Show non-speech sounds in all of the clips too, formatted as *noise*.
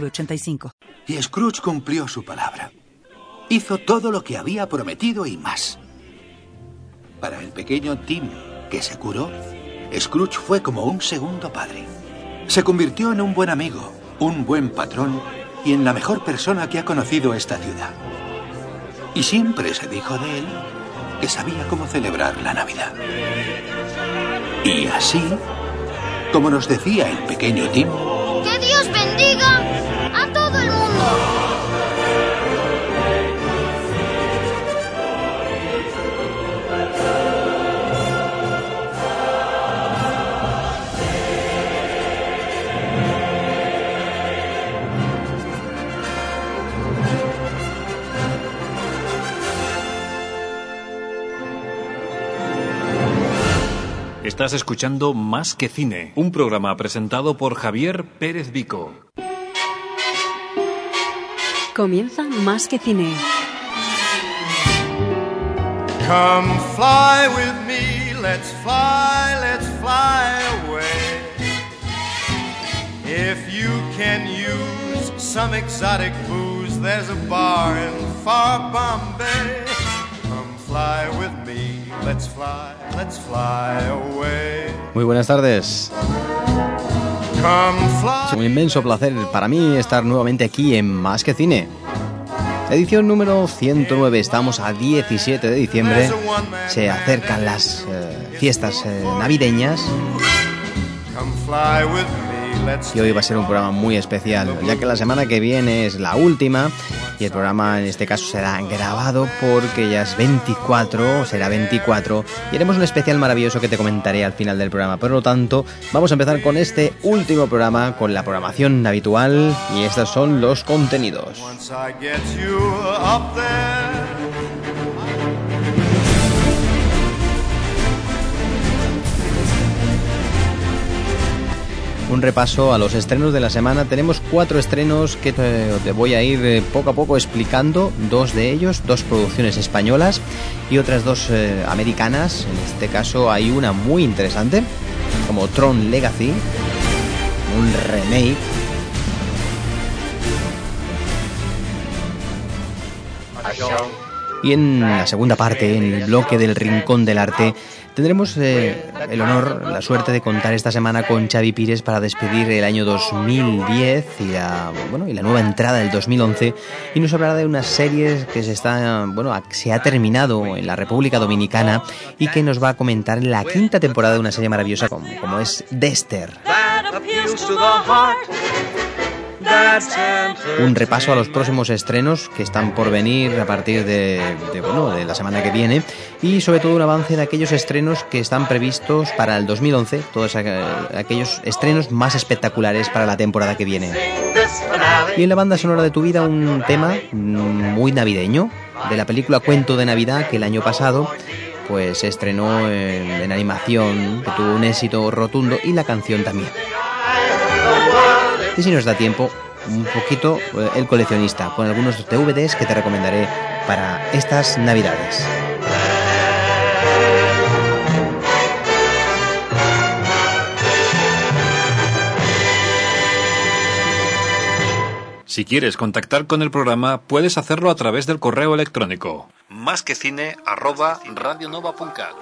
906985. Y Scrooge cumplió su palabra. Hizo todo lo que había prometido y más. Para el pequeño Tim, que se curó, Scrooge fue como un segundo padre. Se convirtió en un buen amigo, un buen patrón y en la mejor persona que ha conocido esta ciudad. Y siempre se dijo de él que sabía cómo celebrar la Navidad. Y así, como nos decía el pequeño Tim, ¡Que Dios bendiga a todo el mundo! Estás escuchando Más que Cine, un programa presentado por Javier Pérez Vico. Comienza Más que Cine. Come fly with me, let's fly, let's fly away. If you can use some exotic booze, there's a bar in far Bombay. Come fly with me, let's fly, let's fly away. Muy buenas tardes. Es un inmenso placer para mí estar nuevamente aquí en Más que Cine. Edición número 109, estamos a 17 de diciembre. Se acercan las eh, fiestas eh, navideñas y hoy va a ser un programa muy especial, ya que la semana que viene es la última y el programa en este caso será grabado porque ya es 24, será 24 y haremos un especial maravilloso que te comentaré al final del programa. Por lo tanto, vamos a empezar con este último programa, con la programación habitual y estos son los contenidos. Un repaso a los estrenos de la semana. Tenemos cuatro estrenos que te, te voy a ir eh, poco a poco explicando. Dos de ellos, dos producciones españolas y otras dos eh, americanas. En este caso hay una muy interesante, como Tron Legacy, un remake. Y en la segunda parte, en el bloque del Rincón del Arte, tendremos eh, el honor, la suerte de contar esta semana con Xavi Pires para despedir el año 2010 y la, bueno, y la nueva entrada del 2011 y nos hablará de unas series que se está, bueno, se ha terminado en la República Dominicana y que nos va a comentar la quinta temporada de una serie maravillosa como, como es Dexter. Un repaso a los próximos estrenos que están por venir a partir de, bueno, de la semana que viene y sobre todo un avance de aquellos estrenos que están previstos para el 2011, todos aqu- aquellos estrenos más espectaculares para la temporada que viene. Y en la banda sonora de tu vida un tema mm, muy navideño de la película Cuento de Navidad que el año pasado pues se estrenó en, en animación, que tuvo un éxito rotundo y la canción también. Y si nos da tiempo, un poquito eh, El coleccionista, con algunos DVDs que te recomendaré para estas navidades. Si quieres contactar con el programa, puedes hacerlo a través del correo electrónico más que cine arroba radionova.cat.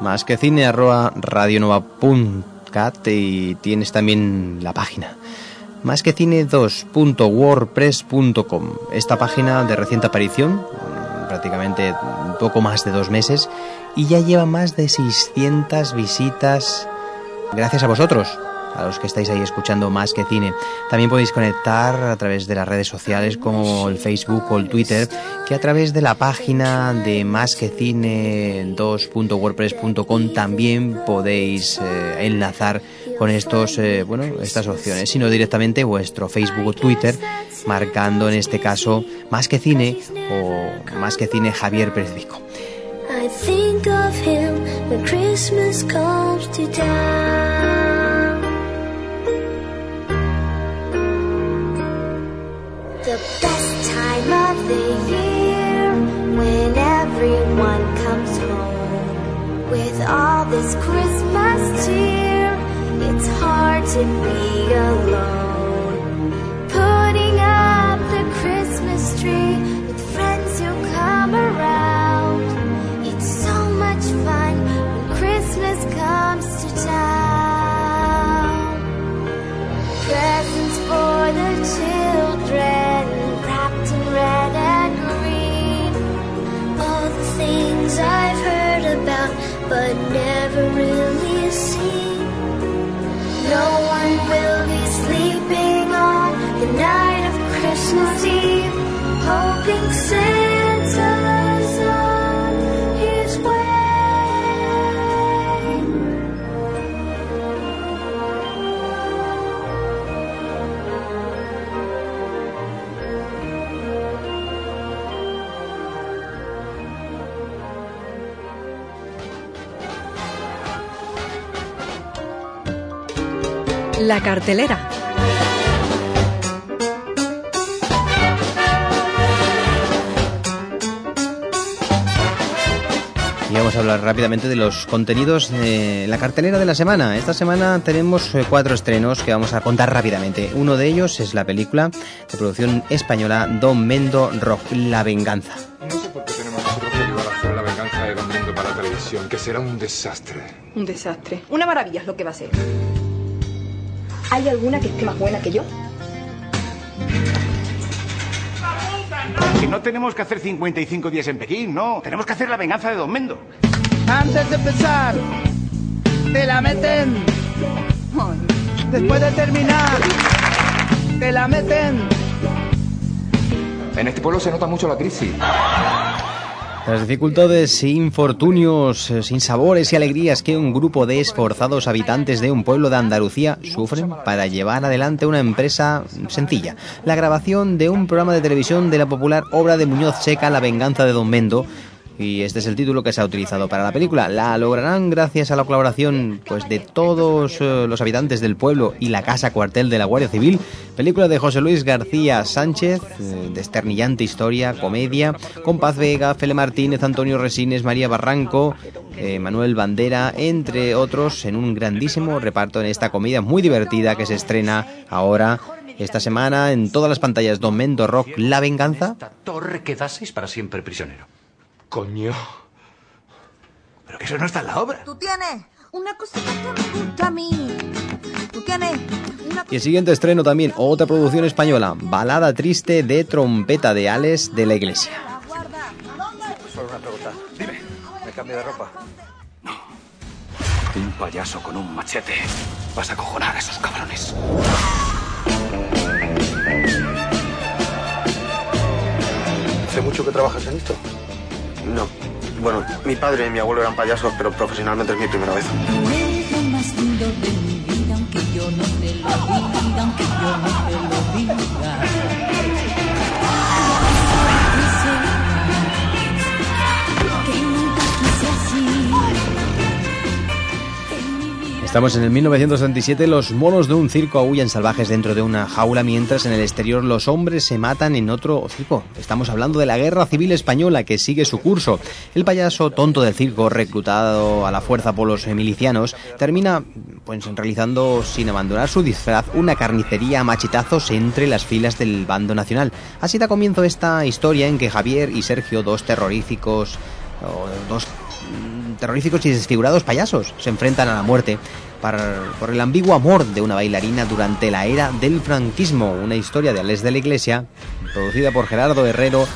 Más que cine arroba radionova.cat y tienes también la página. Más que cine 2.wordpress.com. Esta página de reciente aparición, prácticamente poco más de dos meses, y ya lleva más de 600 visitas gracias a vosotros, a los que estáis ahí escuchando más que cine. También podéis conectar a través de las redes sociales como el Facebook o el Twitter, que a través de la página de más que cine 2.wordpress.com también podéis eh, enlazar con estos, eh, bueno, estas opciones, sino directamente vuestro Facebook o Twitter, marcando en este caso Más que Cine o Más que Cine Javier Pérez Vico. I. best time of the year when everyone comes home with all this Christmas cheer. It's hard to be alone. Putting up the Christmas tree La cartelera. Hablar rápidamente de los contenidos de la cartelera de la semana. Esta semana tenemos eh, cuatro estrenos que vamos a contar rápidamente. Uno de ellos es la película de producción española Don Mendo Rock, La Venganza. No sé por qué tenemos nosotros que ayudar a hacer la venganza de Don Mendo para la televisión, que será un desastre. Un desastre. Una maravilla es lo que va a ser. ¿Hay alguna que esté más buena que yo? Que no tenemos que hacer 55 días en Pekín, no. Tenemos que hacer la venganza de Don Mendo. Antes de empezar, te la meten. Después de terminar, te la meten. En este pueblo se nota mucho la crisis. Las dificultades e infortunios, eh, sin sabores y alegrías que un grupo de esforzados habitantes de un pueblo de Andalucía sufren para llevar adelante una empresa sencilla. La grabación de un programa de televisión de la popular obra de Muñoz Seca, La venganza de Don Mendo, y este es el título que se ha utilizado para la película. La lograrán gracias a la colaboración pues de todos eh, los habitantes del pueblo y la casa cuartel de la Guardia Civil. Película de José Luis García Sánchez, eh, desternillante historia, comedia, con Paz Vega, Fele Martínez, Antonio Resines, María Barranco, eh, Manuel Bandera, entre otros, en un grandísimo reparto en esta comedia muy divertida que se estrena ahora esta semana en todas las pantallas Don Mendo Rock La Venganza. Torre para siempre prisionero. Coño. Pero que eso no está en la obra. Tú tienes una cosita que me gusta a mí. Tú tienes una Y el siguiente estreno también, otra producción española, Balada Triste de Trompeta de Ales de la Iglesia. Solo una pregunta. Dime, ¿me cambio de ropa? Un payaso con un machete. Vas a cojonar a esos cabrones. ¿Hace mucho que trabajas en esto? No. Bueno, mi padre y mi abuelo eran payasos, pero profesionalmente es mi primera vez. Estamos en el 1937, los monos de un circo aullan salvajes dentro de una jaula mientras en el exterior los hombres se matan en otro circo. Estamos hablando de la Guerra Civil Española que sigue su curso. El payaso tonto del circo, reclutado a la fuerza por los milicianos, termina pues realizando sin abandonar su disfraz una carnicería a machetazos entre las filas del bando nacional. Así da comienzo esta historia en que Javier y Sergio, dos terroríficos, dos terroríficos y desfigurados payasos, se enfrentan a la muerte por el ambiguo amor de una bailarina durante la era del franquismo, una historia de Ales de la Iglesia, producida por Gerardo Herrero.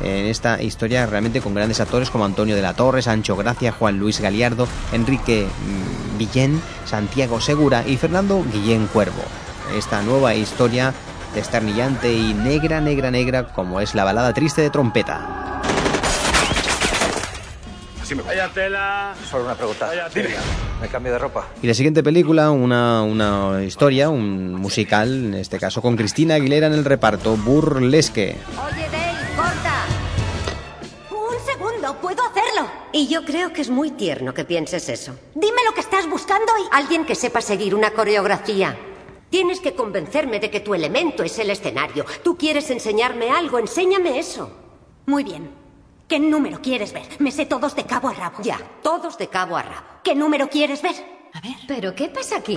En esta historia realmente con grandes actores como Antonio de la Torre, Sancho Gracia, Juan Luis Galiardo, Enrique mm, Villén, Santiago Segura y Fernando Guillén Cuervo. Esta nueva historia desternillante y negra, negra, negra como es la balada triste de trompeta. Me Vaya tela. Solo una pregunta. Vaya tela. ¿Me cambio de ropa? Y la siguiente película, una, una historia, un musical, en este caso con Cristina Aguilera en el reparto, Burlesque. Oye, Dave, corta. Un segundo, puedo hacerlo. Y yo creo que es muy tierno que pienses eso. Dime lo que estás buscando y... Alguien que sepa seguir una coreografía. Tienes que convencerme de que tu elemento es el escenario. Tú quieres enseñarme algo, enséñame eso. Muy bien. ¿Qué número quieres ver? Me sé todos de cabo a rabo. Ya, todos de cabo a rabo. ¿Qué número quieres ver? A ver. ¿Pero qué pasa aquí?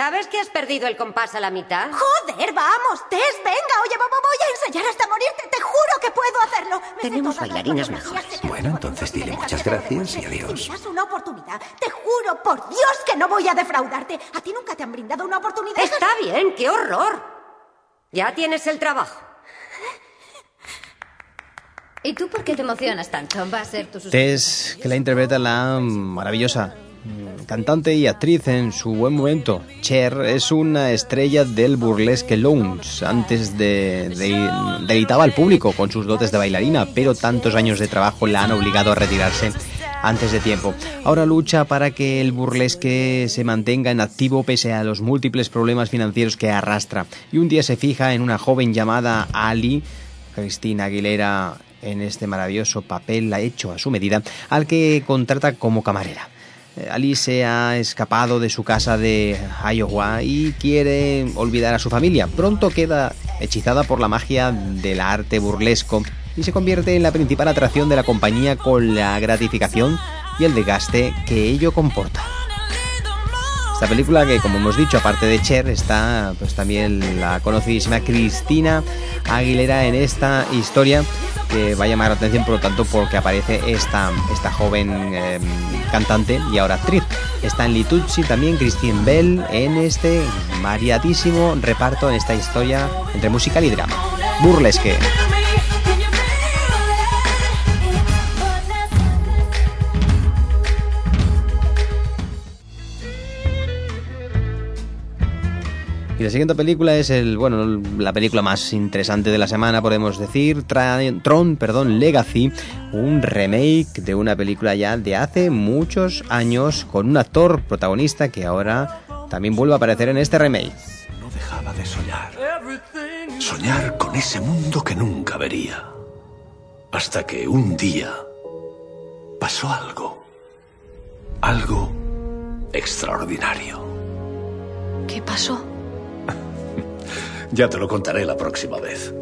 ¿Sabes que has perdido el compás a la mitad? Joder, vamos, Tess, venga, oye, vo- vo- voy a ensayar hasta morirte, te juro que puedo hacerlo. Me Tenemos bailarinas mejores. Bueno, entonces dile muchas gracias y Si me adiós. das una oportunidad, te juro por Dios que no voy a defraudarte. A ti nunca te han brindado una oportunidad. Está bien, qué horror. Ya tienes el trabajo. ¿Y tú por qué te emocionas tanto? Va a ser tu. Tess, que la interpreta la maravillosa cantante y actriz en su buen momento. Cher es una estrella del burlesque lounge. Antes de, de- deleitaba al público con sus dotes de bailarina, pero tantos años de trabajo la han obligado a retirarse antes de tiempo. Ahora lucha para que el burlesque se mantenga en activo pese a los múltiples problemas financieros que arrastra. Y un día se fija en una joven llamada Ali, Cristina Aguilera en este maravilloso papel ha hecho a su medida, al que contrata como camarera. Eh, Ali se ha escapado de su casa de Iowa y quiere olvidar a su familia. Pronto queda hechizada por la magia del arte burlesco y se convierte en la principal atracción de la compañía con la gratificación y el desgaste que ello comporta. Esta película que, como hemos dicho, aparte de Cher, está pues también la conocidísima Cristina Aguilera en esta historia que va a llamar la atención, por lo tanto, porque aparece esta, esta joven eh, cantante y ahora actriz. Está en Litucci también Christine Bell en este variadísimo reparto en esta historia entre musical y drama. Burlesque. Y la siguiente película es el, bueno, la película más interesante de la semana, podemos decir, Tra- Tron, perdón, Legacy, un remake de una película ya de hace muchos años con un actor protagonista que ahora también vuelve a aparecer en este remake. No dejaba de soñar. Soñar con ese mundo que nunca vería. Hasta que un día pasó algo. Algo extraordinario. ¿Qué pasó? Ya te lo contaré la próxima vez.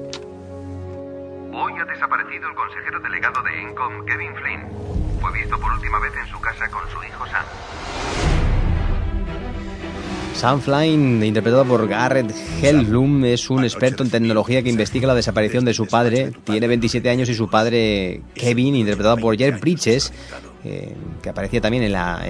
Hoy ha desaparecido el consejero delegado de Encom, Kevin Flynn. Fue visto por última vez en su casa con su hijo Sam. Sam Flynn, interpretado por Garrett Hellblum, es un experto en tecnología que investiga la desaparición de su padre. Tiene 27 años y su padre, Kevin, interpretado por Jeff Bridges, eh, que aparecía también en la,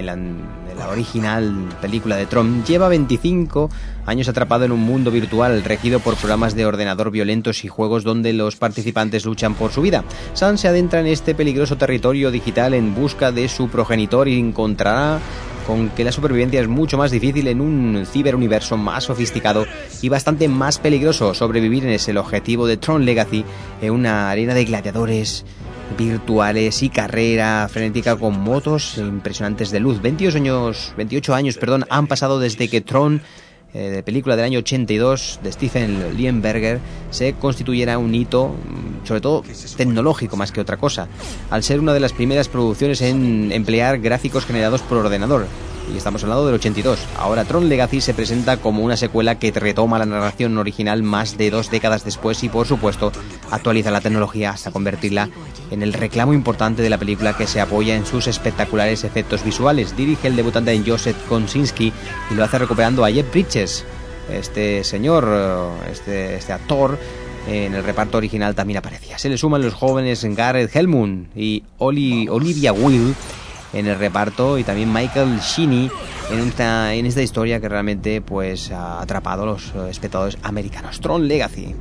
original película de Tron, lleva 25 años atrapado en un mundo virtual regido por programas de ordenador violentos y juegos donde los participantes luchan por su vida. Sam se adentra en este peligroso territorio digital en busca de su progenitor y encontrará con que la supervivencia es mucho más difícil en un ciberuniverso más sofisticado y bastante más peligroso. Sobrevivir es el objetivo de Tron Legacy en una arena de gladiadores virtuales y carrera frenética con motos impresionantes de luz. 28 años, 28 años perdón, han pasado desde que Tron eh, de película del año 82 de Stephen Lienberger se constituyera un hito, mm, sobre todo tecnológico más que otra cosa, al ser una de las primeras producciones en emplear gráficos generados por ordenador. Y estamos hablando del 82. Ahora Tron Legacy se presenta como una secuela que retoma la narración original más de dos décadas después y por supuesto actualiza la tecnología hasta convertirla en el reclamo importante de la película que se apoya en sus espectaculares efectos visuales. Dirige el debutante en Joseph Kosinski y lo hace recuperando a Jeff Bridges. Este señor, este, este actor, en el reparto original también aparecía. Se le suman los jóvenes Garrett Hellman y Oli- Olivia Will en el reparto y también Michael Sheeny en esta, en esta historia que realmente pues ha atrapado a los eh, espectadores americanos. Tron Legacy.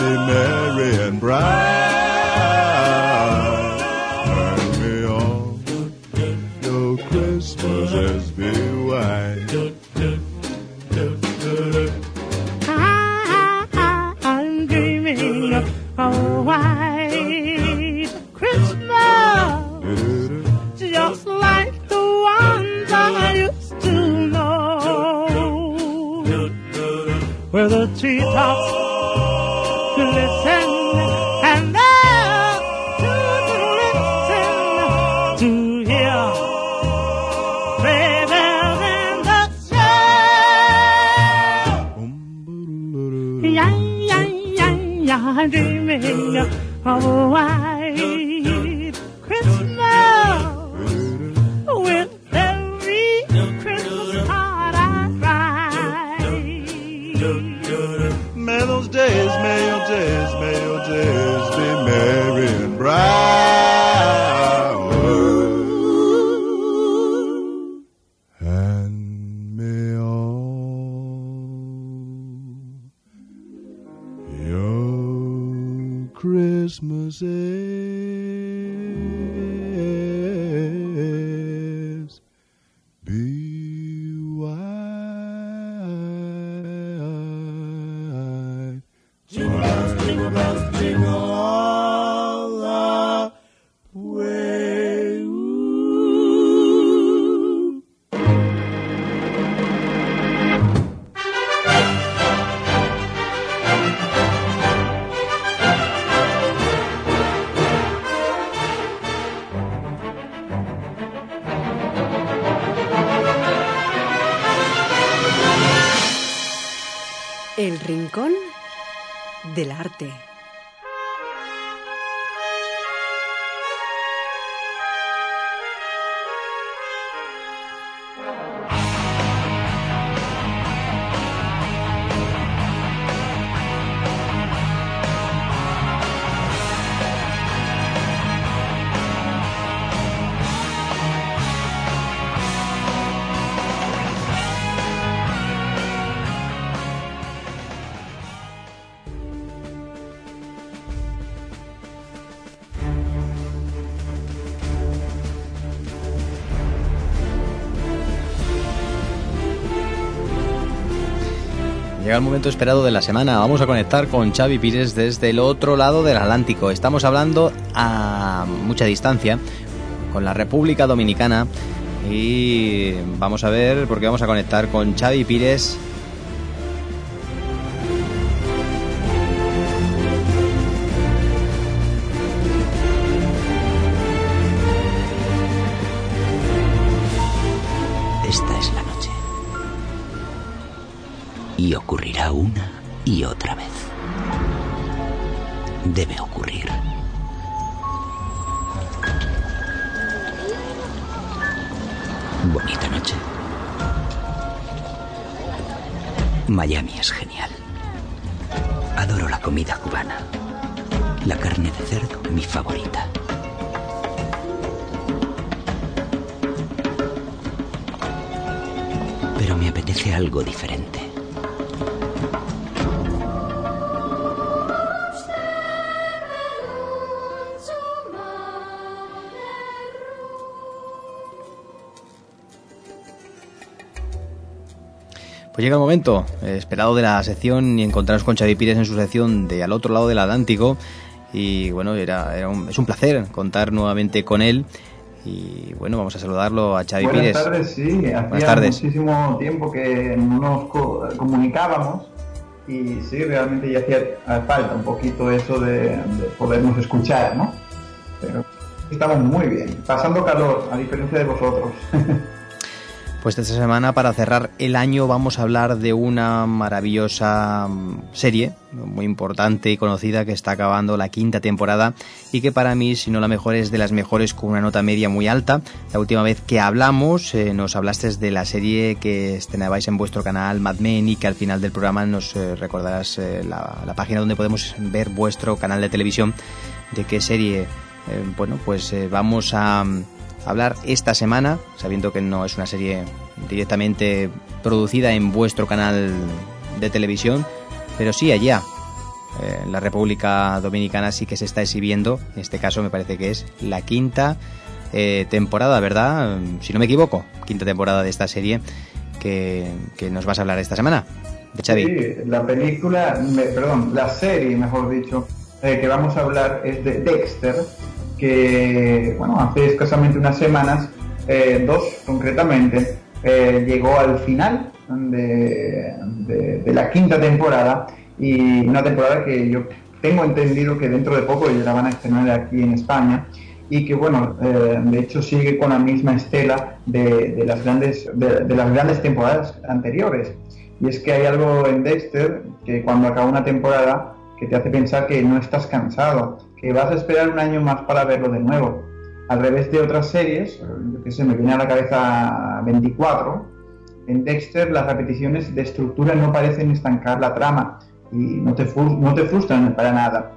Amen. Bells, jingle bells, del Arte. Momento esperado de la semana. Vamos a conectar con Xavi Pires desde el otro lado del Atlántico. Estamos hablando a mucha distancia con la República Dominicana y vamos a ver porque vamos a conectar con Xavi Pires. Esta es. Y ocurrirá una y otra vez. Debe ocurrir. Bonita noche. Miami es genial. Adoro la comida cubana. La carne de cerdo, mi favorita. Pero me apetece algo diferente. Pues llega el momento eh, esperado de la sección y encontraros con Xavi Pires en su sección de Al otro lado del Atlántico. Y bueno, era, era un- es un placer contar nuevamente con él. Y bueno, vamos a saludarlo a Xavi Buenas Pires. tardes, sí. Hacía Buenas tardes. muchísimo tiempo que no nos co- comunicábamos. Y sí, realmente ya hacía falta un poquito eso de, de podernos escuchar, ¿no? Pero estamos muy bien, pasando calor, a diferencia de vosotros. *laughs* Pues esta semana, para cerrar el año, vamos a hablar de una maravillosa mm, serie, muy importante y conocida, que está acabando la quinta temporada y que para mí, si no la mejor, es de las mejores con una nota media muy alta. La última vez que hablamos, eh, nos hablaste de la serie que estrenabais en vuestro canal Mad Men y que al final del programa nos eh, recordarás eh, la, la, página donde podemos ver vuestro canal de televisión, de qué serie, bueno, pues vamos a hablar esta semana, sabiendo que no es una serie directamente producida en vuestro canal de televisión, pero sí allá. Eh, la República Dominicana sí que se está exhibiendo, en este caso me parece que es la quinta eh, temporada, ¿verdad? Si no me equivoco, quinta temporada de esta serie que, nos vas a hablar esta semana. De. Sí, la película, perdón, la serie, mejor dicho, eh, que vamos a hablar es de Dexter, que, bueno, hace escasamente unas semanas, eh, dos concretamente, eh, llegó al final de, la quinta temporada y una temporada que yo tengo entendido que dentro de poco ya la van a estrenar aquí en España y que bueno, eh, de hecho sigue con la misma estela de, las grandes, de, de, las grandes temporadas anteriores. Y es que hay algo en Dexter que cuando acaba una temporada que te hace pensar que no estás cansado, que vas a esperar un año más para verlo de nuevo. Al revés de otras series, que sé, me viene a la cabeza 24, en Dexter las repeticiones de estructura no parecen estancar la trama y no te, no te frustran para nada.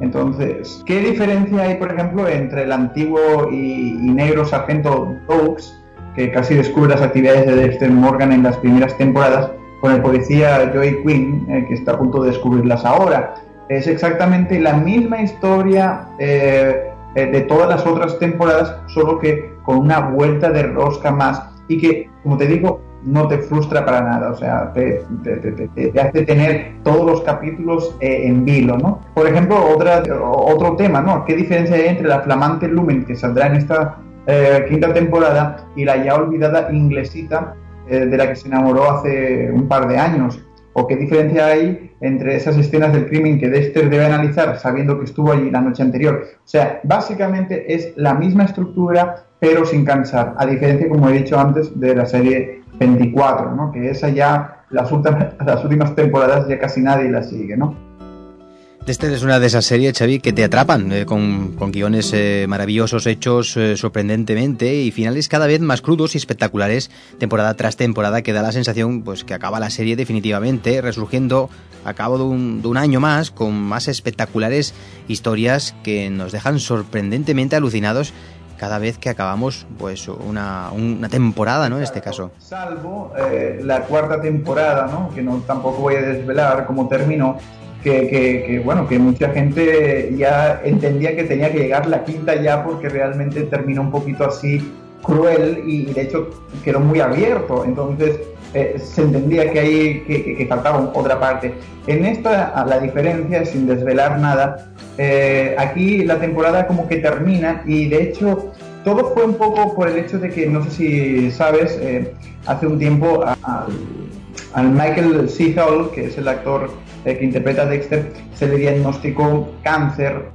Entonces, ¿qué diferencia hay, por ejemplo, entre el antiguo y, negro sargento Oaks, que casi descubre las actividades de Dexter Morgan en las primeras temporadas, con el policía Joey Quinn, eh, que está a punto de descubrirlas ahora? Es exactamente la misma historia eh, eh, de todas las otras temporadas, solo que con una vuelta de rosca más y que, como te digo, no te frustra para nada, o sea, te, te, hace tener todos los capítulos eh, en vilo, ¿no? Por ejemplo, otra, otro tema, ¿no? ¿Qué diferencia hay entre la flamante Lumen que saldrá en esta quinta temporada y la ya olvidada inglesita de la que se enamoró hace un par de años? ¿O qué diferencia hay entre esas escenas del crimen que Dexter debe analizar sabiendo que estuvo allí la noche anterior? O sea, básicamente es la misma estructura, pero sin cansar, a diferencia, como he dicho antes, de la serie 24, ¿no? que esa ya, las últimas, *laughs* las últimas temporadas ya casi nadie la sigue, ¿no? Dexter es una de esas series, Xavi, que te atrapan, eh, con, con, guiones eh, maravillosos, hechos eh, sorprendentemente y finales cada vez más crudos y espectaculares, temporada tras temporada, que da la sensación pues que acaba la serie definitivamente, resurgiendo a cabo de un, de un año más, con más espectaculares historias que nos dejan sorprendentemente alucinados cada vez que acabamos pues una, una temporada, ¿no? En este caso. Salvo eh, la cuarta temporada, ¿no? Que no tampoco voy a desvelar cómo terminó, que, bueno, que mucha gente ya entendía que tenía que llegar la quinta ya porque realmente terminó un poquito así cruel y, de hecho quedó muy abierto, entonces eh, se entendía que ahí que, faltaba otra parte. En esta la diferencia, sin desvelar nada, eh, aquí la temporada como que termina y de hecho todo fue un poco por el hecho de que, no sé si sabes, eh, hace un tiempo al Michael C. Que es el actor eh, que interpreta a Dexter, se le diagnosticó cáncer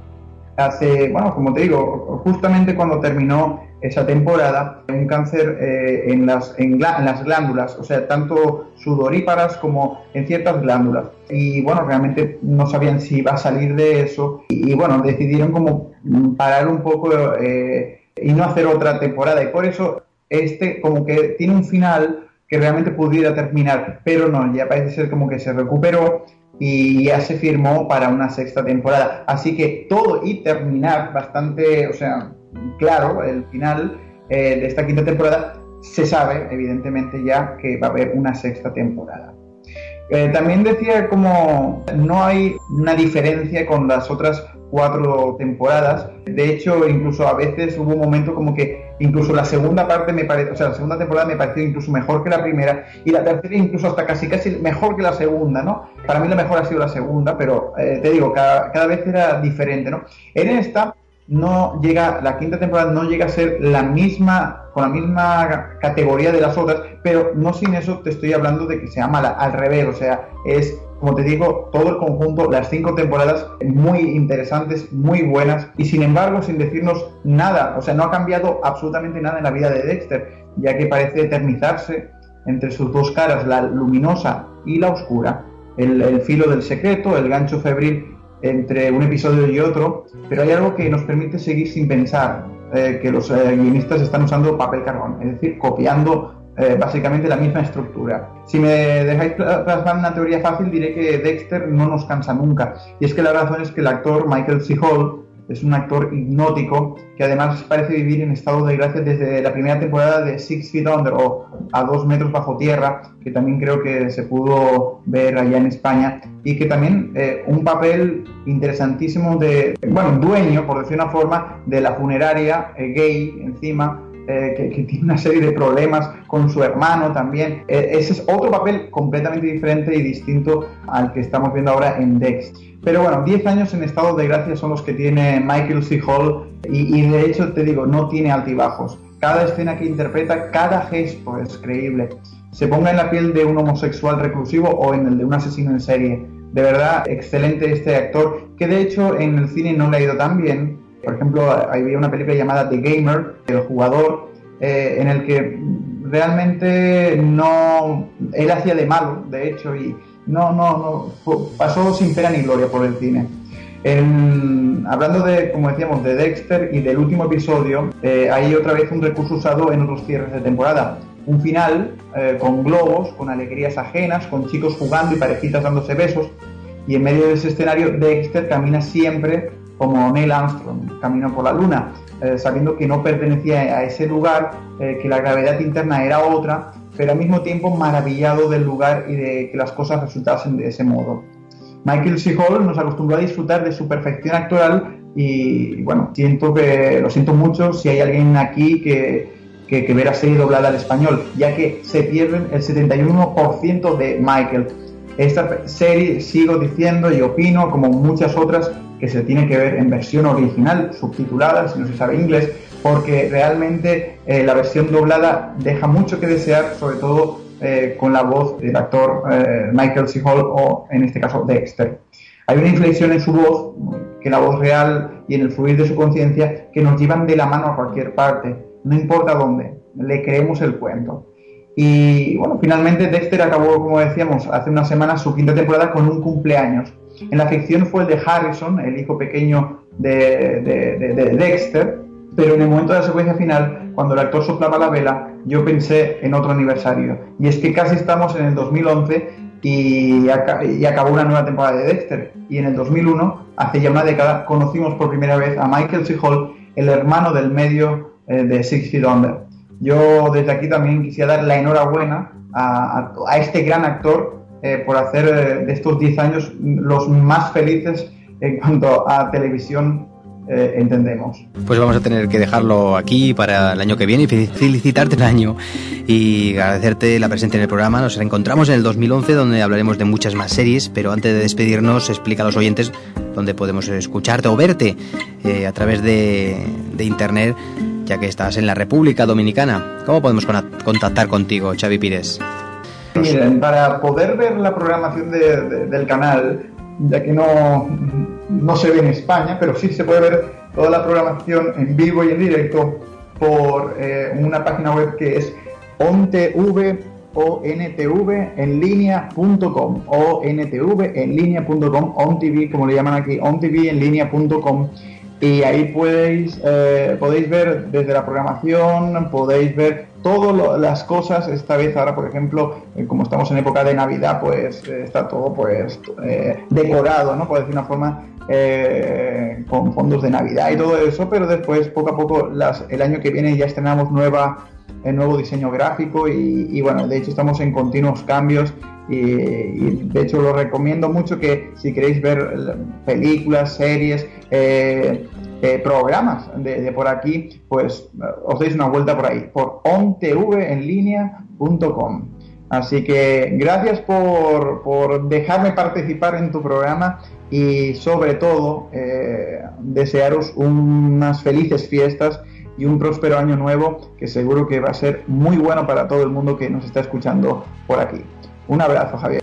hace, bueno, como te digo, justamente cuando terminó esa temporada, un cáncer eh, en, las, en, las glándulas, o sea, tanto sudoríparas como en ciertas glándulas. Y bueno, realmente no sabían si iba a salir de eso y, y bueno, decidieron como parar un poco eh, y no hacer otra temporada. Y por eso este como que tiene un final que realmente pudiera terminar, pero no, ya parece ser como que se recuperó y ya se firmó para una sexta temporada. Así que todo y terminar bastante, o sea, claro, el final eh, de esta quinta temporada, se sabe, evidentemente, ya que va a haber una sexta temporada. Eh, también decía como no hay una diferencia con las otras cuatro temporadas. De hecho, incluso a veces hubo un momento como que incluso la segunda parte me parece, o sea, la segunda temporada me pareció incluso mejor que la primera y la tercera incluso hasta casi casi mejor que la segunda, ¿no? Para mí la mejor ha sido la segunda, pero eh, te digo, cada, cada vez era diferente, ¿no? En esta no llega, la quinta temporada no llega a ser la misma, con la misma categoría de las otras, pero no sin eso te estoy hablando de que sea mala, al revés, o sea, es como te digo, todo el conjunto, las cinco temporadas muy interesantes, muy buenas y sin embargo sin decirnos nada, o sea, no ha cambiado absolutamente nada en la vida de Dexter, ya que parece eternizarse entre sus dos caras, la luminosa y la oscura, el, filo del secreto, el gancho febril entre un episodio y otro, pero hay algo que nos permite seguir sin pensar, eh, que los eh, guionistas están usando papel carbón, es decir, copiando eh, básicamente la misma estructura. Si me dejáis plasmar una teoría fácil, diré que Dexter no nos cansa nunca. Y es que la razón es que el actor Michael C. Hall es un actor hipnótico que además parece vivir en estado de gracia desde la primera temporada de Six Feet Under o A Dos Metros Bajo Tierra, que también creo que se pudo ver allá en España, y que también eh, un papel interesantísimo de, bueno, dueño, por decir una forma, de la funeraria eh, gay encima, eh, que, tiene una serie de problemas con su hermano también. ese es otro papel completamente diferente y distinto al que estamos viendo ahora en Dex. Pero bueno, 10 años en estado de gracia son los que tiene Michael C. Hall y, de hecho te digo, no tiene altibajos. Cada escena que interpreta, cada gesto es creíble. Se ponga en la piel de un homosexual reclusivo o en el de un asesino en serie. De verdad, excelente este actor, que de hecho en el cine no le ha ido tan bien. Por ejemplo, había una película llamada The Gamer, El jugador, eh, en el que realmente no... Él hacía de malo, de hecho, y, no, no, no, pasó sin pena ni gloria por el cine. hablando de, como decíamos, de Dexter y del último episodio, eh, hay otra vez un recurso usado en otros cierres de temporada. Un final eh, con globos, con alegrías ajenas, con chicos jugando y parejitas dándose besos. Y en medio de ese escenario, Dexter camina siempre como Neil Armstrong, camina por la luna, eh, sabiendo que no pertenecía a ese lugar, que la gravedad interna era otra pero al mismo tiempo maravillado del lugar y de que las cosas resultasen de ese modo. Michael C. Nos acostumbró a disfrutar de su perfección actoral y, bueno, siento que, lo siento mucho si hay alguien aquí que, que, que ve la serie doblada al español, ya que se pierden el 71% de Michael. Esta serie, sigo diciendo y opino, como muchas otras, que se tiene que ver en versión original, subtitulada, si no se sabe inglés, porque realmente eh, la versión doblada deja mucho que desear, sobre todo eh, con la voz del actor eh, Michael C. Hall o en este caso Dexter. Hay una inflexión en su voz, que la voz real y en el fluir de su conciencia, que nos llevan de la mano a cualquier parte, no importa dónde, le creemos el cuento. Y bueno, finalmente Dexter acabó, como decíamos, hace unas semanas su quinta temporada con un cumpleaños. En la ficción fue el de Harrison, el hijo pequeño de, de Dexter, pero en el momento de la secuencia final, cuando el actor soplaba la vela, yo pensé en otro aniversario. Y es que casi estamos en el 2011 y, acabó una nueva temporada de Dexter. Y en el 2001, hace ya una década, conocimos por primera vez a Michael C. Hall, el hermano del medio eh, de Six Feet Under. Yo desde aquí también quisiera dar la enhorabuena a, este gran actor eh, por hacer eh, de estos 10 años los más felices en cuanto a televisión eh, entendemos. Pues vamos a tener que dejarlo aquí para el año que viene y felicitarte el año y agradecerte la presencia en el programa. Nos reencontramos en el 2011 donde hablaremos de muchas más series, pero antes de despedirnos explica a los oyentes dónde podemos escucharte o verte eh, a través de, internet ya que estás en la República Dominicana. ¿Cómo podemos contactar contigo, Xavi Pires? Miren, para poder ver la programación del canal, ya que no, no se ve en España, pero sí se puede ver toda la programación en vivo y en directo por eh, una página web que es ontv o ntv en línea.com o ntv en línea.com ontv como le llaman aquí ontv en línea.com y ahí podéis eh, podéis ver desde la programación podéis ver todas las cosas. Esta vez ahora por ejemplo eh, como estamos en época de navidad pues está todo pues decorado no por decir una forma eh, con fondos de Navidad y todo eso, pero después poco a poco el año que viene ya estrenamos nueva, el nuevo diseño gráfico y, bueno, de hecho estamos en continuos cambios y, de hecho lo recomiendo mucho que si queréis ver películas, series, eh, eh, programas de, por aquí, pues os deis una vuelta por ahí, por ontvenlinea.com. Así que gracias por, por dejarme participar en tu programa y sobre todo eh, desearos unas felices fiestas y un próspero año nuevo que seguro que va a ser muy bueno para todo el mundo que nos está escuchando por aquí. Un abrazo, Javier.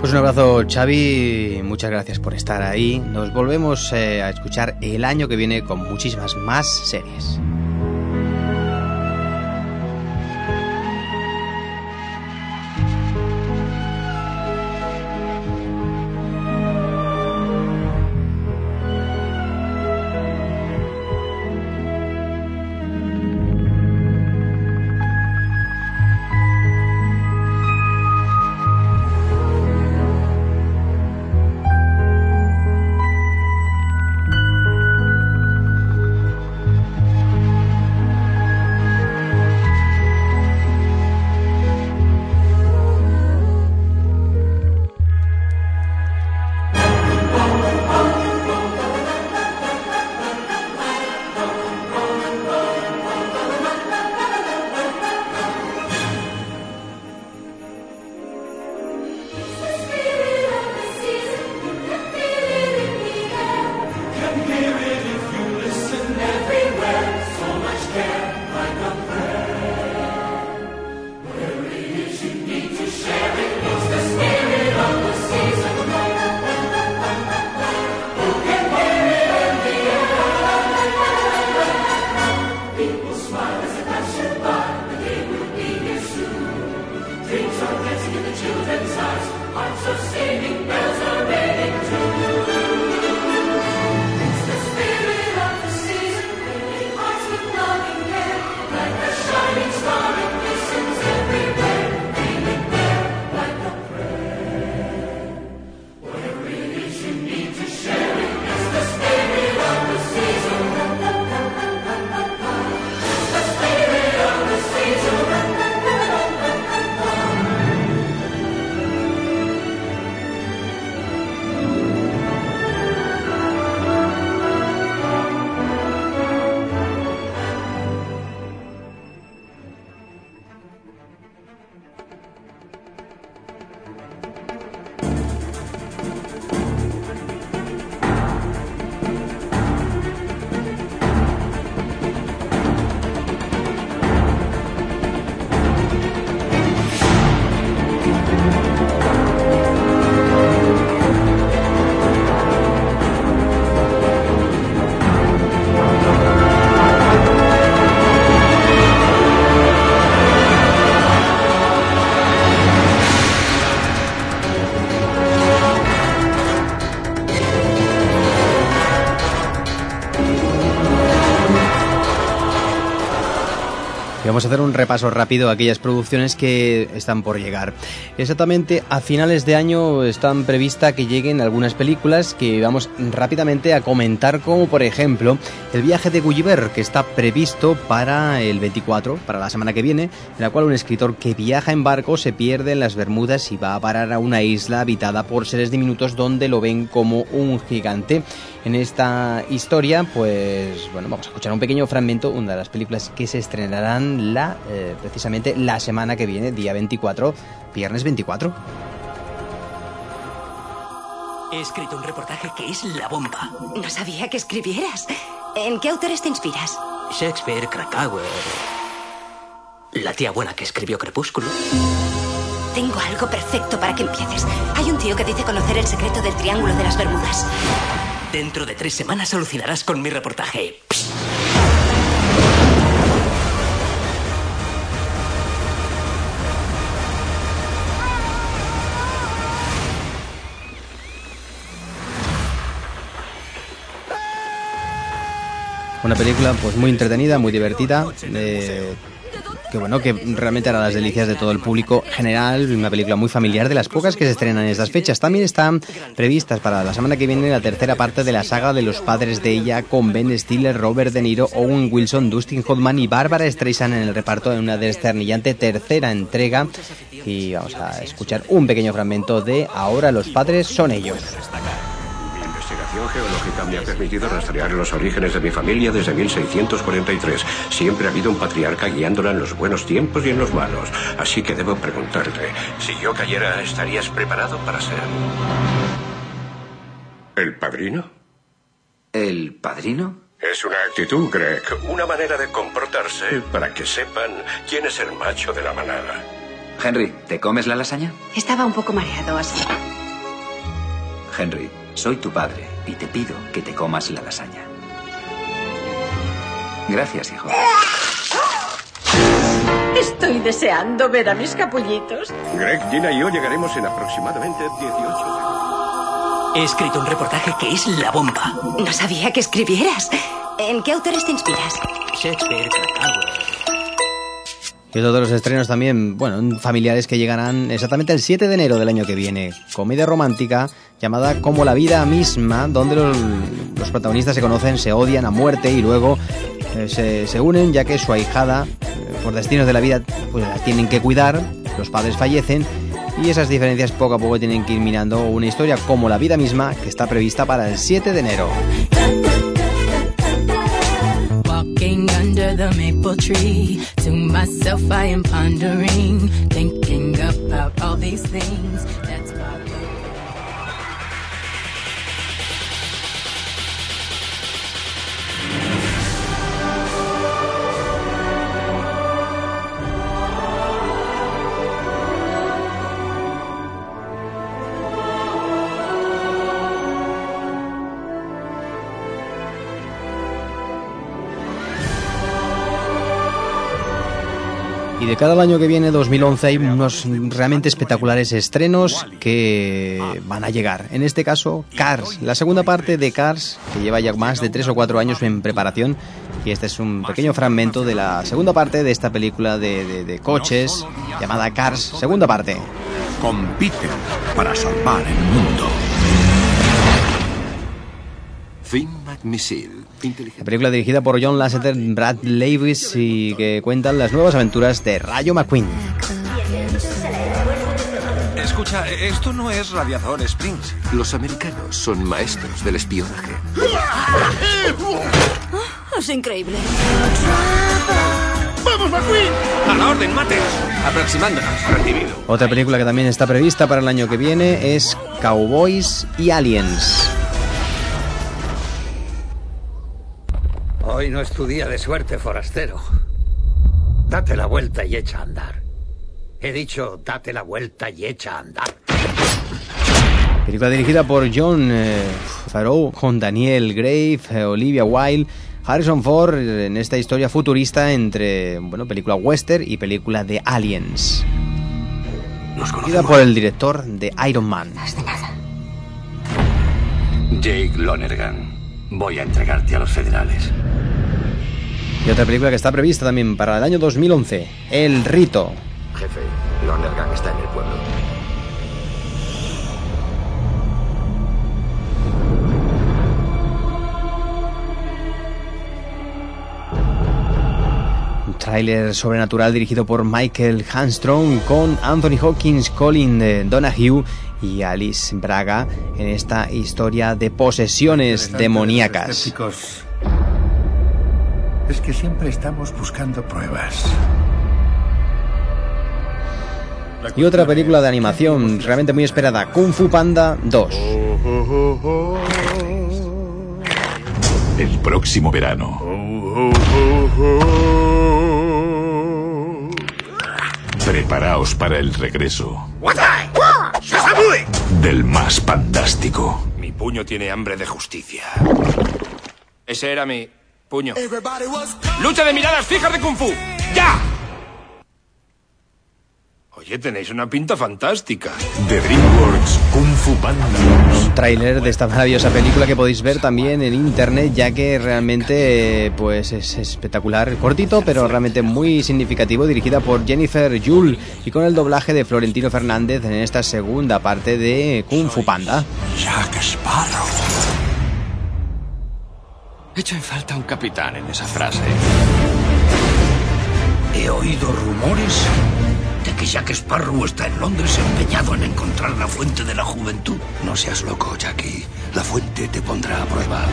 Pues un abrazo, Xavi. Muchas gracias por estar ahí. Nos volvemos eh, a escuchar el año que viene con muchísimas más series. Vamos a hacer un repaso rápido a aquellas producciones que están por llegar. Exactamente a finales de año están prevista que lleguen algunas películas que vamos rápidamente a comentar, como por ejemplo El viaje de Gulliver, que está previsto para el 24, para la semana que viene, en la cual un escritor que viaja en barco se pierde en las Bermudas y va a parar a una isla habitada por seres diminutos donde lo ven como un gigante. En esta historia, pues bueno, vamos a escuchar un pequeño fragmento, una de las películas que se estrenarán la, eh, precisamente la semana que viene, día 24, viernes 24. He escrito un reportaje que es la bomba. No sabía que escribieras. ¿En qué autores te inspiras? Shakespeare, Krakauer. La tía buena que escribió Crepúsculo. Tengo algo perfecto para que empieces. Hay un tío que dice conocer el secreto del Triángulo de las Bermudas. Dentro de tres semanas alucinarás con mi reportaje. Una película pues muy entretenida, muy divertida, que bueno, que realmente hará las delicias de todo el público general, una película muy familiar de las pocas que se estrenan en estas fechas. También están previstas para la semana que viene la tercera parte de la saga de los padres de ella con Ben Stiller, Robert De Niro, Owen Wilson, Dustin Hoffman y Barbara Streisand en el reparto en una desternillante tercera entrega. Y vamos a escuchar un pequeño fragmento de Ahora los padres son ellos. Investigación geológica me ha permitido rastrear los orígenes de mi familia desde 1643. Siempre ha habido un patriarca guiándola en los buenos tiempos y en los malos. Así que debo preguntarte, si yo cayera, ¿estarías preparado para ser... ¿El padrino? ¿El padrino? Es una actitud, Greg, una manera de comportarse para que sepan quién es el macho de la manada. Henry, ¿te comes la lasaña? Estaba un poco mareado así. Henry, soy tu padre y te pido que te comas la lasaña. Gracias, hijo. Estoy deseando ver a mis capullitos. Greg, Gina y yo llegaremos en aproximadamente 18 He escrito un reportaje que es la bomba. No sabía que escribieras. ¿En qué autores te inspiras? Shakespeare, Krakauer. Y otro de los estrenos también, bueno, familiares que llegarán exactamente el 7 de enero del año que viene. Comedia romántica llamada Como la vida misma, donde los, protagonistas se conocen, se odian a muerte y luego eh, se, se unen ya que su ahijada, eh, por destinos de la vida, pues la tienen que cuidar, los padres fallecen y esas diferencias poco a poco tienen que ir minando una historia como la vida misma que está prevista para el 7 de enero. Walking under the maple tree, to myself I am pondering, thinking about all these things. Y de cada año que viene, 2011, hay unos realmente espectaculares estrenos que van a llegar. En este caso, Cars, la segunda parte de Cars, que lleva ya más de tres o cuatro años en preparación. Y este es un pequeño fragmento de la segunda parte de esta película de, de- de coches llamada Cars, segunda parte. Compiten para salvar el mundo. Finn McMissile. La película dirigida por John Lasseter, Brad Lewis y que cuentan las nuevas aventuras de Rayo McQueen. Escucha, esto no es Radiador Springs. Los americanos son maestros del espionaje. Es increíble. ¡Vamos, McQueen! ¡A la orden, mate! Aproximándonos. Recibido. Otra película que también está prevista para el año que viene es Cowboys y Aliens. Hoy no es tu día de suerte, forastero. Date la vuelta y echa a andar. He dicho, date la vuelta y echa a andar. Película dirigida por John eh, Favreau con Daniel Grave, eh, Olivia Wilde, Harrison Ford en esta historia futurista entre bueno película western y película de aliens. Dirigida por el director de Iron Man. Jake Lonergan. Voy a entregarte a los federales. Y otra película que está prevista también para el año 2011, El Rito. Jefe, Lonergan está en el pueblo. Tráiler sobrenatural dirigido por Michael Handstrom con Anthony Hawkins, Colin eh, Donahue y Alice Braga en esta historia de posesiones demoníacas. Es que siempre estamos buscando pruebas. Y otra película de animación realmente muy esperada, Kung Fu Panda 2. El próximo verano. Preparaos para el regreso del más fantástico. Mi puño tiene hambre de justicia. Ese era mi puño. ¡Lucha de miradas fijas de Kung Fu! ¡Ya! Oye, tenéis una pinta fantástica. De DreamWorks Kung Fu Panda. Tráiler de esta maravillosa película que podéis ver también en internet, ya que realmente pues es espectacular, cortito, pero realmente muy significativo, dirigida por Jennifer Yule y con el doblaje de Florentino Fernández en esta segunda parte de Kung Fu Panda. Jack Sparrow. Echo en falta un capitán en esa frase. He oído rumores que Jack Sparrow está en Londres empeñado en encontrar la fuente de la juventud. No seas loco, Jackie. La fuente te pondrá a prueba.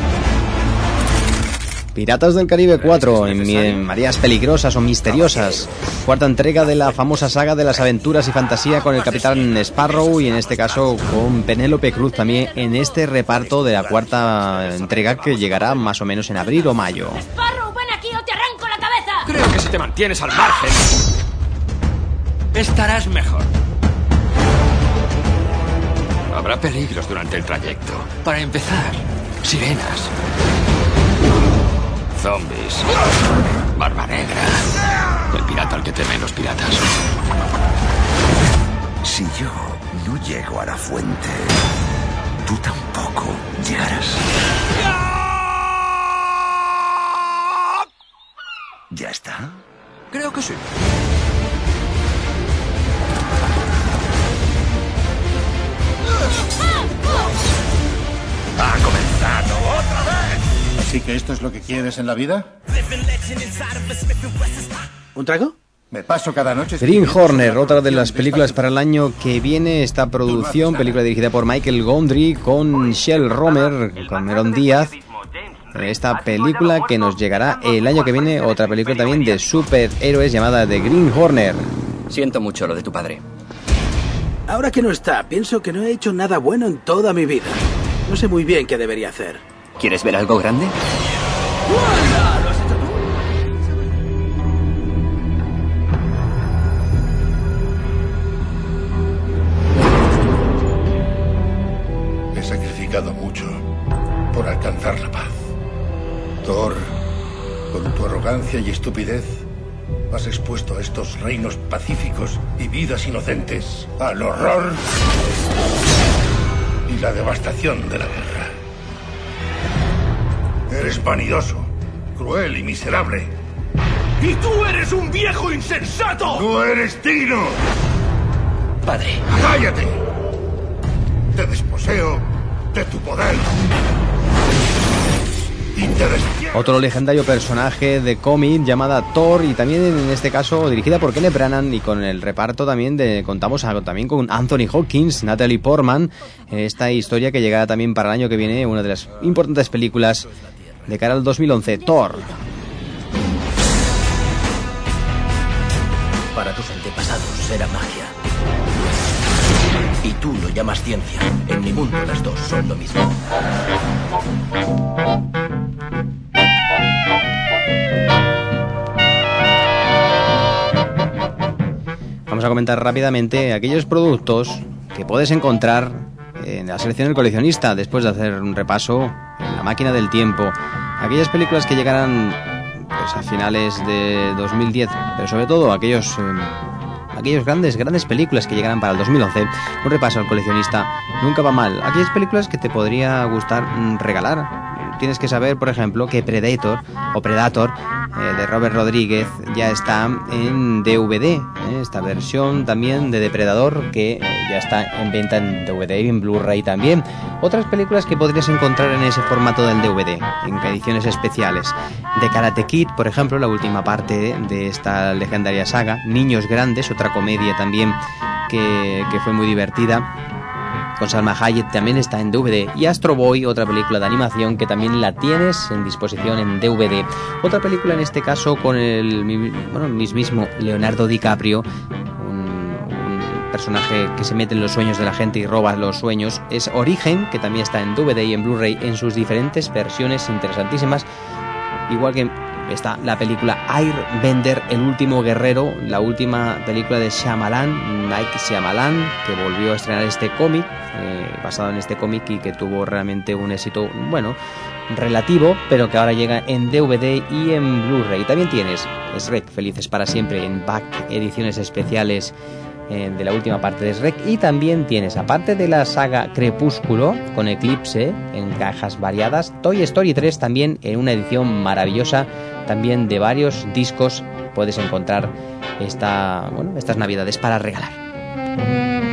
Piratas del Caribe 4, en, en Marías Peligrosas o Misteriosas. Cuarta entrega de la famosa saga de las aventuras y fantasía con el Capitán Sparrow y en este caso con Penélope Cruz también en este reparto de la cuarta entrega que llegará más o menos en abril o mayo. ¡Sparrow, ven aquí o te arranco la cabeza! Creo que si te mantienes al margen, estarás mejor. Habrá peligros durante el trayecto. Para empezar, sirenas. Zombies. Barba negra. El pirata al que temen los piratas. Si yo no llego a la fuente, tú tampoco llegarás. ¿Ya está? Creo que sí. ¡Ha comenzado otra vez! ¿Así que esto es lo que quieres en la vida? ¿Un trago? Me paso cada noche... Green Horner, otra de las películas para el año que viene, esta producción, película dirigida por Michael Gondry con Shell Romer, con Cameron Díaz. Esta película que nos llegará el año que viene, otra película también de superhéroes llamada The Green Horner. Siento mucho lo de tu padre. Ahora que no está, pienso que no he hecho nada bueno en toda mi vida. No sé muy bien qué debería hacer. ¿Quieres ver algo grande? He sacrificado mucho por alcanzar la paz. Thor, con tu arrogancia y estupidez, has expuesto a estos reinos pacíficos y vidas inocentes al horror y la devastación de la guerra. Eres vanidoso, cruel y miserable. ¡Y tú eres un viejo insensato! ¡No eres digno! Padre. ¡Cállate! Te desposeo de tu poder. Y te. Otro legendario personaje de cómic llamada Thor y también en este caso dirigida por Kenneth Branagh y con el reparto también de contamos también con Anthony Hawkins, Natalie Portman, esta historia que llegará también para el año que viene, una de las importantes películas de cara al 2011, Thor. Para tus antepasados era magia. Y tú lo llamas ciencia. En mi mundo las dos son lo mismo. Vamos a comentar rápidamente aquellos productos que puedes encontrar en la selección del coleccionista después de hacer un repaso en la máquina del tiempo. Aquellas películas que llegarán pues, a finales de 2010, pero sobre todo aquellos, eh, aquellos grandes, grandes películas que llegarán para el 2011. Un repaso al coleccionista nunca va mal. Aquellas películas que te podría gustar mm, regalar. Tienes que saber, por ejemplo, que Predator o Predator eh, de Robert Rodríguez ya está en DVD. eh, esta versión también de Depredador que eh, ya está en venta en DVD y en Blu-ray también. Otras películas que podrías encontrar en ese formato del DVD, en ediciones especiales. De Karate Kid, por ejemplo, la última parte de esta legendaria saga. Niños Grandes, otra comedia también que, que fue muy divertida con Salma Hayek también está en DVD y Astro Boy, otra película de animación que también la tienes en disposición en DVD. Otra película en este caso con el bueno, mismísimo Leonardo DiCaprio, un personaje que se mete en los sueños de la gente y roba los sueños, es Origen, que también está en DVD y en Blu-ray en sus diferentes versiones interesantísimas, igual que está la película Airbender, El último guerrero, la última película de Shyamalan, Nike Shyamalan, que volvió a estrenar este cómic, eh, basado en este cómic y que tuvo realmente un éxito, bueno, relativo, pero que ahora llega en DVD y en Blu-ray. También tienes Shrek, Felices para siempre, en back, ediciones especiales eh, de la última parte de Shrek. Y también tienes, aparte de la saga Crepúsculo, con Eclipse, en cajas variadas, Toy Story 3 también en una edición maravillosa, también de varios discos. Puedes encontrar esta, bueno, estas navidades para regalar.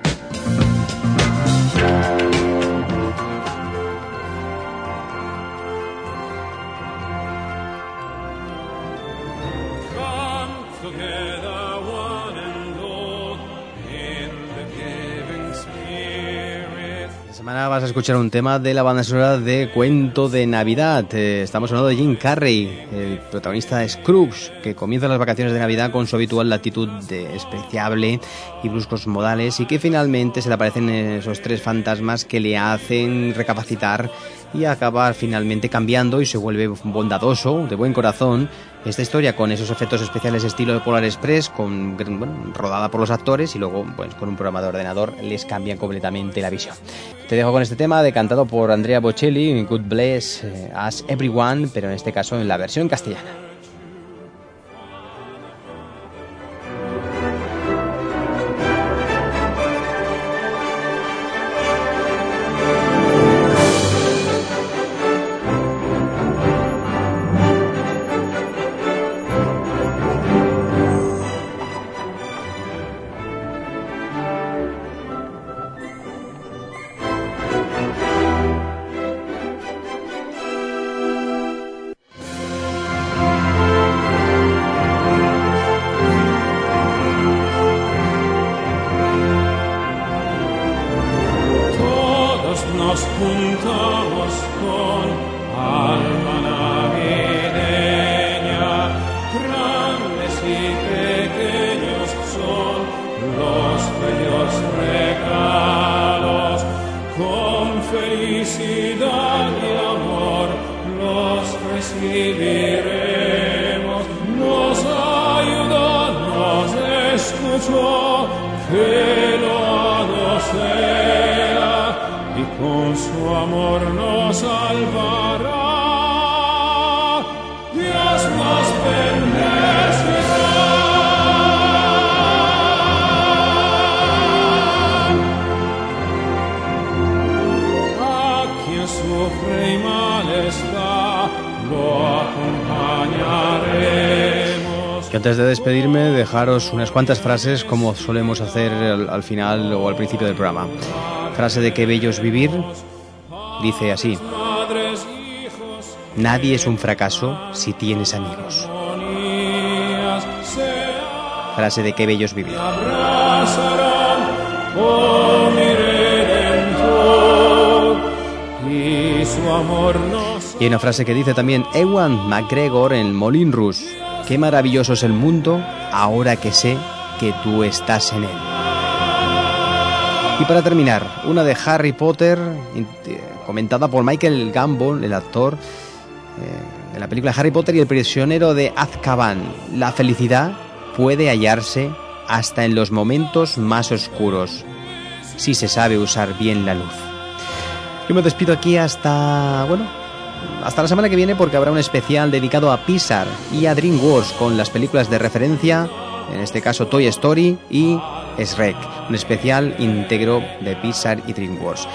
Vas a escuchar un tema de la banda sonora de Cuento de Navidad. Eh, estamos hablando de Jim Carrey, el protagonista de Scrooge, que comienza las vacaciones de Navidad con su habitual latitud de despreciable y bruscos modales y que finalmente se le aparecen esos tres fantasmas que le hacen recapacitar y acabar finalmente cambiando y se vuelve bondadoso, de buen corazón. Esta historia con esos efectos especiales estilo de Polar Express, con, rodada por los actores y luego pues, con un programa de ordenador les cambian completamente la visión. Te dejo con este tema decantado por Andrea Bocelli, Good Bless eh, As Everyone, pero en este caso en la versión castellana. Dejaros unas cuantas frases como solemos hacer al, final o al principio del programa. Frase de qué bello es vivir, dice así. Nadie es un fracaso si tienes amigos. Frase de qué bello es vivir. Y una frase que dice también Ewan McGregor en Molin Rouge. Qué maravilloso es el mundo ahora que sé que tú estás en él. Y para terminar, una de Harry Potter, eh, comentada por Michael Gambon, el actor, eh, en la película Harry Potter y el prisionero de Azkaban. La felicidad puede hallarse hasta en los momentos más oscuros, si se sabe usar bien la luz. Yo me despido aquí hasta, bueno, hasta la semana que viene porque habrá un especial dedicado a Pixar y a DreamWorks con las películas de referencia, en este caso Toy Story y Shrek, un especial íntegro de Pixar y DreamWorks.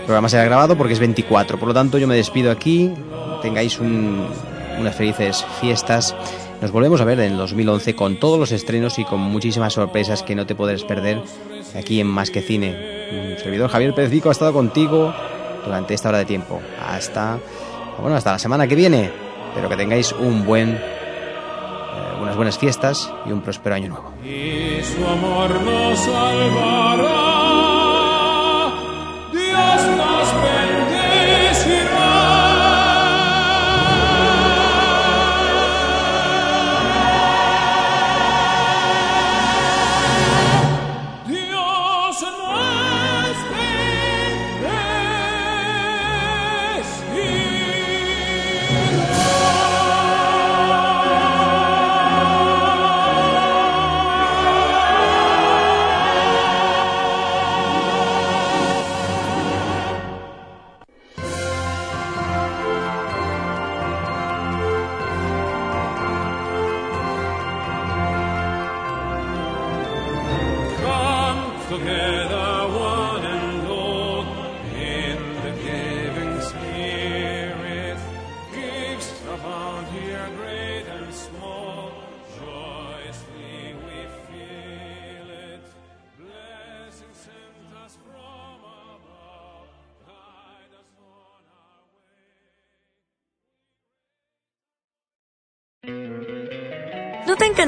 El programa será grabado porque es 24, por lo tanto yo me despido aquí, tengáis unas felices fiestas. Nos volvemos a ver en 2011 con todos los estrenos y con muchísimas sorpresas que no te podrás perder aquí en Más que Cine. Un servidor Javier Pérez ha estado contigo durante esta hora de tiempo. Hasta bueno, hasta la semana que viene. Espero que tengáis un buen, eh, unas buenas fiestas y un próspero año nuevo. Y su amor nos salvará.